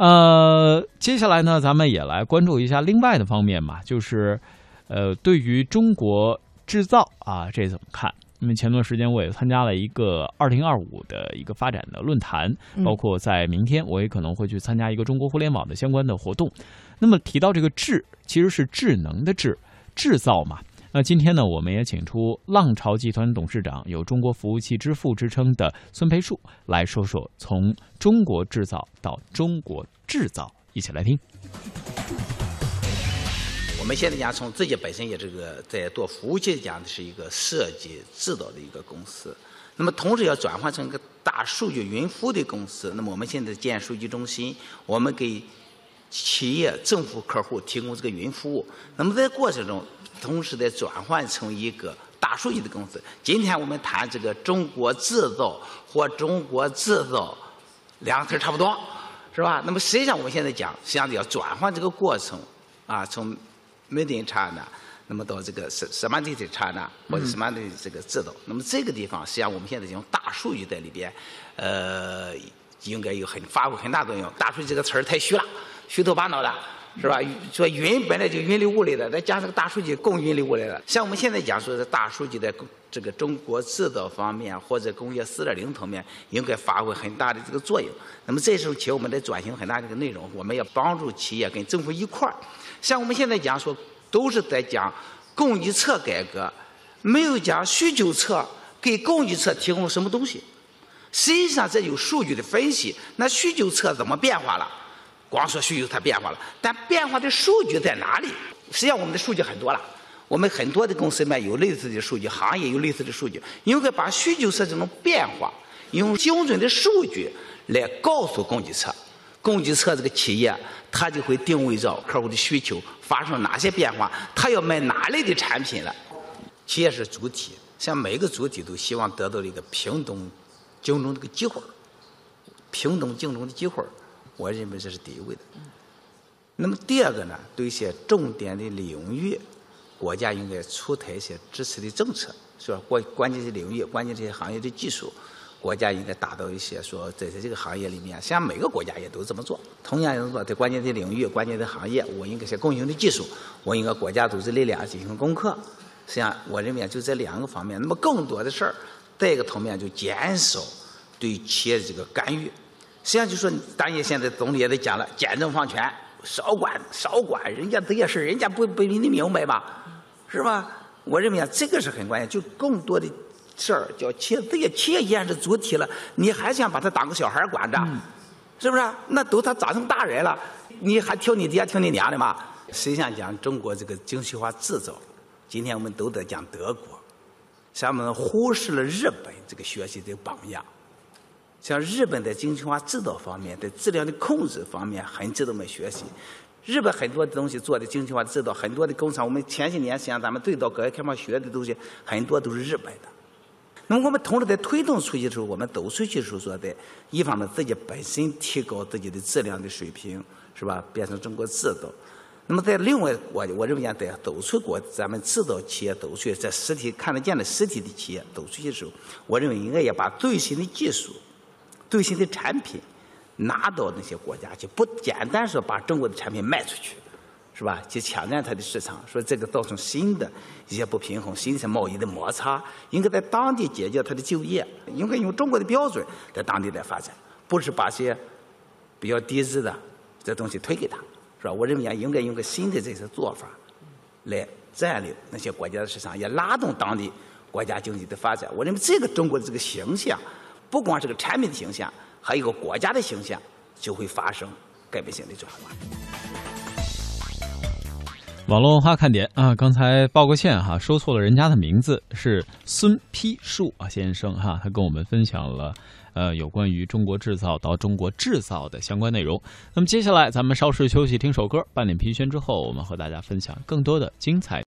呃，接下来呢，咱们也来关注一下另外的方面嘛，就是呃，对于中国制造啊，这怎么看？因为前段时间我也参加了一个二零二五的一个发展的论坛，包括在明天我也可能会去参加一个中国互联网的相关的活动。那么提到这个智，其实是智能的智，制造嘛。那今天呢，我们也请出浪潮集团董事长，有“中国服务器之父”之称的孙培树来说说从中国制造到中国制造，一起来听。我们现在讲，从自己本身也这个在做服务器讲的是一个设计制造的一个公司，那么同时要转换成一个大数据云服务的公司。那么我们现在建数据中心，我们给企业、政府客户提供这个云服务。那么在过程中，同时在转换成一个大数据的公司。今天我们谈这个中国制造或中国制造，两个词差不多，是吧？那么实际上我们现在讲，实际上要转换这个过程啊，从 Made in China，那么到这个什什么的的 China 或者什么的这个制造，那么这个地方实际上我们现在用大数据在里边，呃，应该有很发挥很大作用。大数据这个词儿太虚了，虚头巴脑的，是吧？说云本来就云里雾里的，再加上个大数据更云里雾里的。像我们现在讲说的大数据在这个中国制造方面或者工业四点零层面，应该发挥很大的这个作用。那么这时候企业我们在转型很大的一个内容，我们要帮助企业跟政府一块儿。像我们现在讲说，都是在讲供给侧改革，没有讲需求侧给供给侧提供什么东西。实际上这有数据的分析，那需求侧怎么变化了？光说需求它变化了，但变化的数据在哪里？实际上我们的数据很多了，我们很多的公司里面有类似的数据，行业有类似的数据，应该把需求侧这种变化，用精准的数据来告诉供给侧。供给侧这个企业，它就会定位到客户的需求发生哪些变化，他要买哪类的产品了。企业是主体，像每一个主体都希望得到一个平等竞争这个机会平等竞争的机会我认为这是第一位的。那么第二个呢，对一些重点的领域，国家应该出台一些支持的政策，是吧？关关键的领域，关键这些行业的技术。国家应该达到一些说，在在这个行业里面，像每个国家也都这么做。同样也，是说在关键的领域、关键的行业，我应该是共性的技术，我应该国家组织力量进行攻克。实际上，我认为就这两个方面。那么更多的事儿，再一个层面就减少对企业的这个干预。实际上就说，当然现在总理也得讲了，简政放权，少管少管，人家这些事儿，人家不不比你明白吧？是吧？我认为啊，这个是很关键，就更多的。事儿叫企业，这些企业既然是主体了，你还想把他当个小孩管着，是不是？那都他长成大人了，你还听你爹听你娘的吗？实际上讲中国这个精细化制造，今天我们都得讲德国，像我们忽视了日本这个学习的榜样。像日本在精细化制造方面，在质量的控制方面，很值得我们学习。日本很多的东西做的精细化制造，很多的工厂，我们前些年实际上咱们最早改革开放学的东西，很多都是日本的。那么我们同时在推动出去的时候，我们走出去的时候说的，一方面自己本身提高自己的质量的水平，是吧？变成中国制造。那么在另外，我我认为在走出国，咱们制造企业走出去，在实体看得见的实体的企业走出去的时候，我认为应该要把最新的技术、最新的产品拿到那些国家去，不简单说把中国的产品卖出去。是吧？去抢占它的市场，说这个造成新的一些不平衡，新的贸易的摩擦，应该在当地解决它的就业，应该用中国的标准在当地来发展，不是把些比较低质的这东西推给他，是吧？我认为应该用个新的这些做法来占领那些国家的市场，也拉动当地国家经济的发展。我认为这个中国的这个形象，不光是个产品的形象，还有一个国家的形象，就会发生改变性的转换。网络文化看点啊，刚才报个歉哈，说错了人家的名字是孙丕树啊先生哈，他跟我们分享了呃有关于中国制造到中国制造的相关内容。那么接下来咱们稍事休息，听首歌，半点疲倦之后，我们和大家分享更多的精彩。